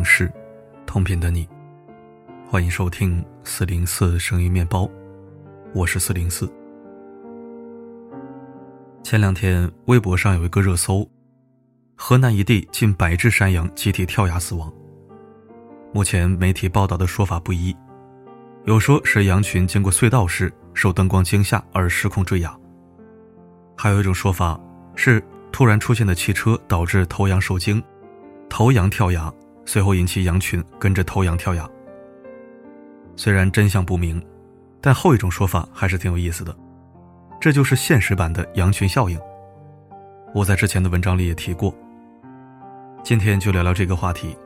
不同的城市，同频的你，欢迎收听四零四声音面包，我是四零四。前两天微博上有一个热搜：河南一地近百只山羊集体跳崖死亡。目前媒体报道的说法不一，有说是羊群经过隧道时受灯光惊吓而失控坠崖，还有一种说法是突然出现的汽车导致头羊受惊。头羊跳崖，随后引起羊群跟着偷羊跳崖。虽然真相不明，但后一种说法还是挺有意思的，这就是现实版的羊群效应。我在之前的文章里也提过。今天就聊聊这个话题。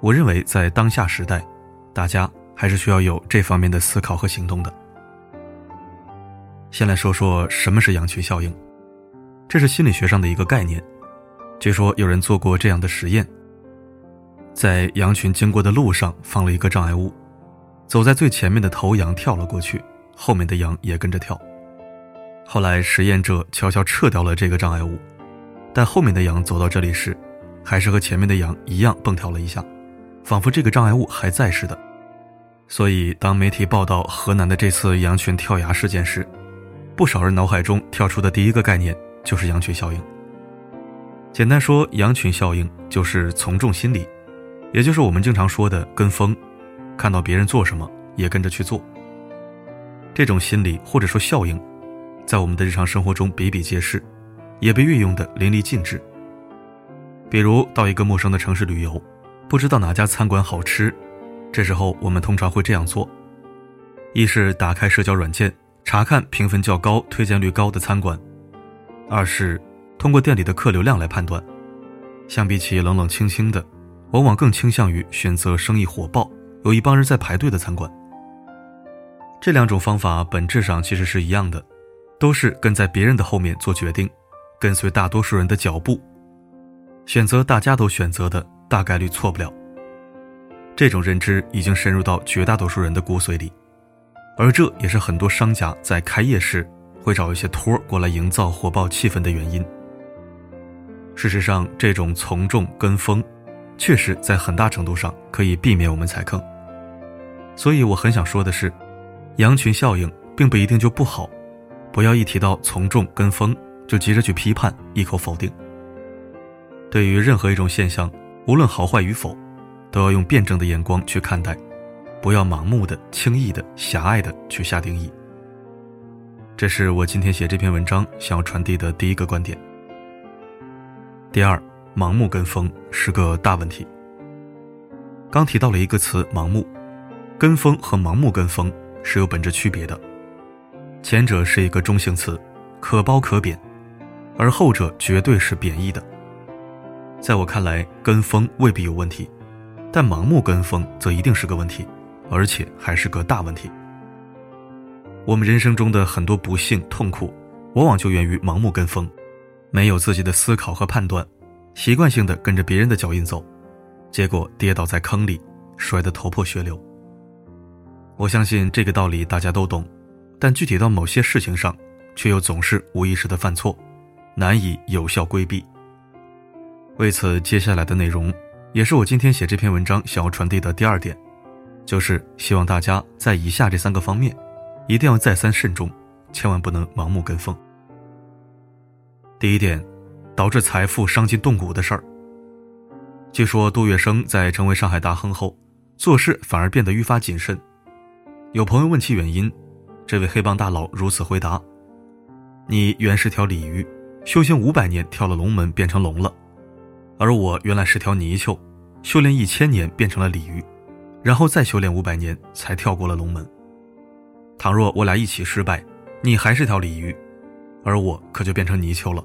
我认为在当下时代，大家还是需要有这方面的思考和行动的。先来说说什么是羊群效应，这是心理学上的一个概念。据说有人做过这样的实验，在羊群经过的路上放了一个障碍物，走在最前面的头羊跳了过去，后面的羊也跟着跳。后来实验者悄悄撤掉了这个障碍物，但后面的羊走到这里时，还是和前面的羊一样蹦跳了一下，仿佛这个障碍物还在似的。所以，当媒体报道河南的这次羊群跳崖事件时，不少人脑海中跳出的第一个概念就是羊群效应。简单说，羊群效应就是从众心理，也就是我们经常说的跟风，看到别人做什么也跟着去做。这种心理或者说效应，在我们的日常生活中比比皆是，也被运用的淋漓尽致。比如到一个陌生的城市旅游，不知道哪家餐馆好吃，这时候我们通常会这样做：一是打开社交软件查看评分较高、推荐率高的餐馆；二是。通过店里的客流量来判断，相比起冷冷清清的，往往更倾向于选择生意火爆、有一帮人在排队的餐馆。这两种方法本质上其实是一样的，都是跟在别人的后面做决定，跟随大多数人的脚步，选择大家都选择的，大概率错不了。这种认知已经深入到绝大多数人的骨髓里，而这也是很多商家在开业时会找一些托儿过来营造火爆气氛的原因。事实上，这种从众跟风，确实在很大程度上可以避免我们踩坑。所以我很想说的是，羊群效应并不一定就不好，不要一提到从众跟风就急着去批判，一口否定。对于任何一种现象，无论好坏与否，都要用辩证的眼光去看待，不要盲目的、轻易的、狭隘的去下定义。这是我今天写这篇文章想要传递的第一个观点。第二，盲目跟风是个大问题。刚提到了一个词“盲目”，跟风和盲目跟风是有本质区别的。前者是一个中性词，可褒可贬，而后者绝对是贬义的。在我看来，跟风未必有问题，但盲目跟风则一定是个问题，而且还是个大问题。我们人生中的很多不幸、痛苦，往往就源于盲目跟风。没有自己的思考和判断，习惯性的跟着别人的脚印走，结果跌倒在坑里，摔得头破血流。我相信这个道理大家都懂，但具体到某些事情上，却又总是无意识的犯错，难以有效规避。为此，接下来的内容，也是我今天写这篇文章想要传递的第二点，就是希望大家在以下这三个方面，一定要再三慎重，千万不能盲目跟风。第一点，导致财富伤筋动骨的事儿。据说杜月笙在成为上海大亨后，做事反而变得愈发谨慎。有朋友问其原因，这位黑帮大佬如此回答：“你原是条鲤鱼，修行五百年跳了龙门变成龙了，而我原来是条泥鳅，修炼一千年变成了鲤鱼，然后再修炼五百年才跳过了龙门。倘若我俩一起失败，你还是条鲤鱼。”而我可就变成泥鳅了，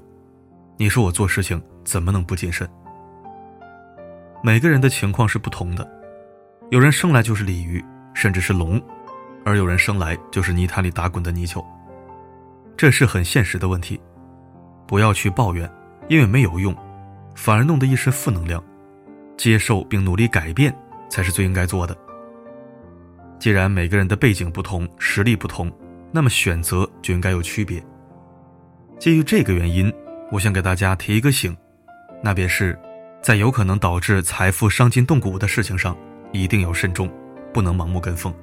你说我做事情怎么能不谨慎？每个人的情况是不同的，有人生来就是鲤鱼，甚至是龙，而有人生来就是泥潭里打滚的泥鳅，这是很现实的问题。不要去抱怨，因为没有用，反而弄得一身负能量。接受并努力改变才是最应该做的。既然每个人的背景不同，实力不同，那么选择就应该有区别。基于这个原因，我想给大家提一个醒，那便是，在有可能导致财富伤筋动骨的事情上，一定要慎重，不能盲目跟风。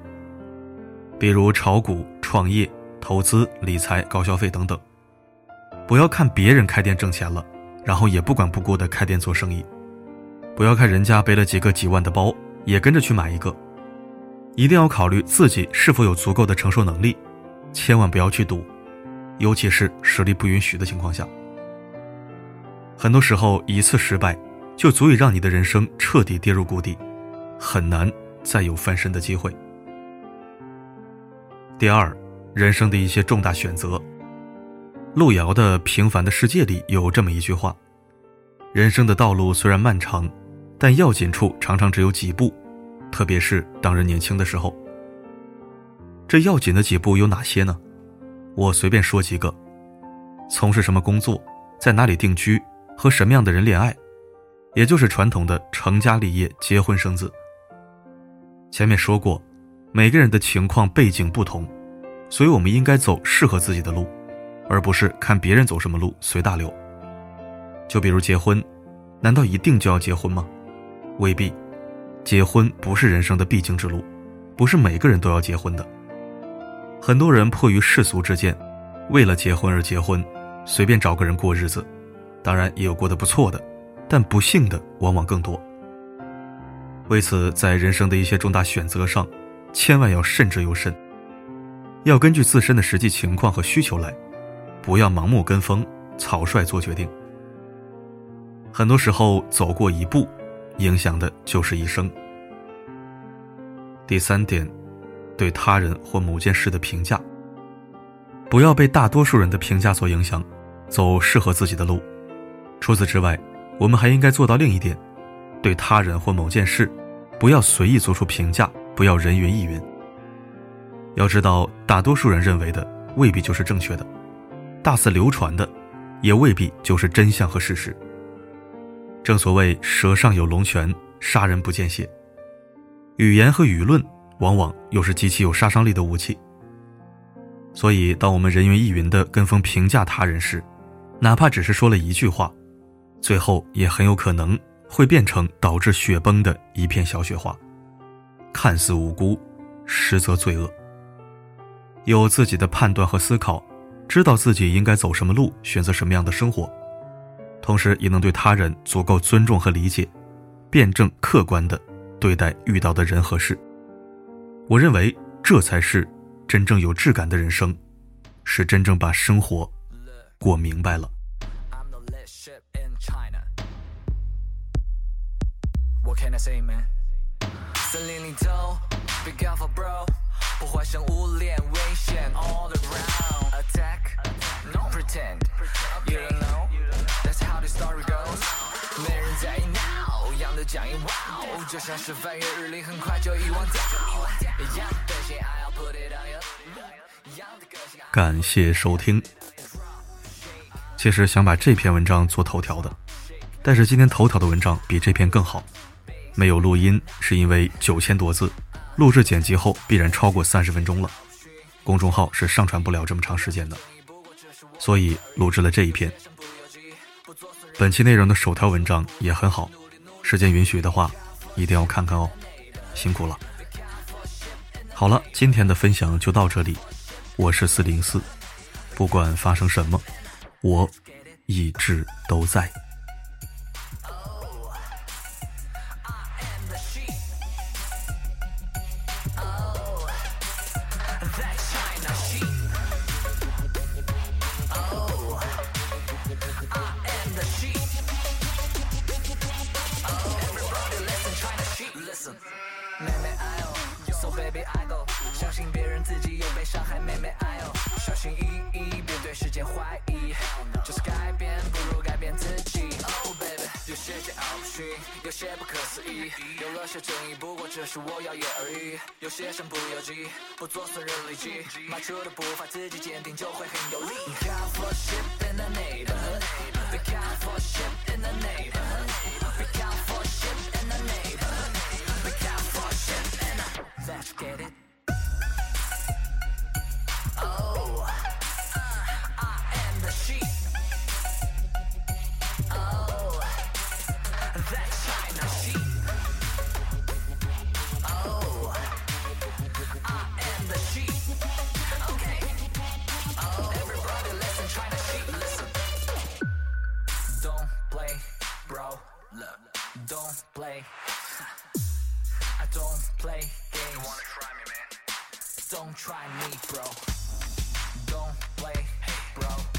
比如炒股、创业、投资、理财、高消费等等，不要看别人开店挣钱了，然后也不管不顾的开店做生意；不要看人家背了几个几万的包，也跟着去买一个。一定要考虑自己是否有足够的承受能力，千万不要去赌，尤其是实力不允许的情况下。很多时候，一次失败就足以让你的人生彻底跌入谷底，很难再有翻身的机会。第二，人生的一些重大选择。路遥的《平凡的世界》里有这么一句话：“人生的道路虽然漫长，但要紧处常常只有几步，特别是当人年轻的时候。”这要紧的几步有哪些呢？我随便说几个：从事什么工作，在哪里定居，和什么样的人恋爱，也就是传统的成家立业、结婚生子。前面说过。每个人的情况背景不同，所以我们应该走适合自己的路，而不是看别人走什么路随大流。就比如结婚，难道一定就要结婚吗？未必，结婚不是人生的必经之路，不是每个人都要结婚的。很多人迫于世俗之见，为了结婚而结婚，随便找个人过日子，当然也有过得不错的，但不幸的往往更多。为此，在人生的一些重大选择上，千万要慎之又慎，要根据自身的实际情况和需求来，不要盲目跟风、草率做决定。很多时候，走过一步，影响的就是一生。第三点，对他人或某件事的评价，不要被大多数人的评价所影响，走适合自己的路。除此之外，我们还应该做到另一点：对他人或某件事，不要随意做出评价。不要人云亦云。要知道，大多数人认为的未必就是正确的，大肆流传的也未必就是真相和事实。正所谓“舌上有龙泉，杀人不见血”。语言和舆论往往又是极其有杀伤力的武器。所以，当我们人云亦云的跟风评价他人时，哪怕只是说了一句话，最后也很有可能会变成导致雪崩的一片小雪花。看似无辜，实则罪恶。有自己的判断和思考，知道自己应该走什么路，选择什么样的生活，同时也能对他人足够尊重和理解，辩证客观的对待遇到的人和事。我认为这才是真正有质感的人生，是真正把生活过明白了。森林里头，Be careful bro，破坏生物链危险，All around attack，No pretend，You don't know，That's how the story goes，没人在意 now，样的讲一 wow，就像是翻阅日历，很快就遗忘掉。感谢收听。其实想把这篇文章做头条的，但是今天头条的文章比这篇更好。没有录音是因为九千多字，录制剪辑后必然超过三十分钟了，公众号是上传不了这么长时间的，所以录制了这一篇。本期内容的首条文章也很好，时间允许的话，一定要看看哦，辛苦了。好了，今天的分享就到这里，我是四零四，不管发生什么，我一直都在。有些不可思议有了些争议不过只是我耀眼而已有些身不由己不做损人利己迈出的步伐自己坚定就会很有力 be careful sheep in the neighborhood be careful sheep in the neighborhood don't play. I don't play games. You wanna try me, man? Don't try me, bro. Don't play, hey, bro.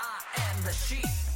I am the sheep.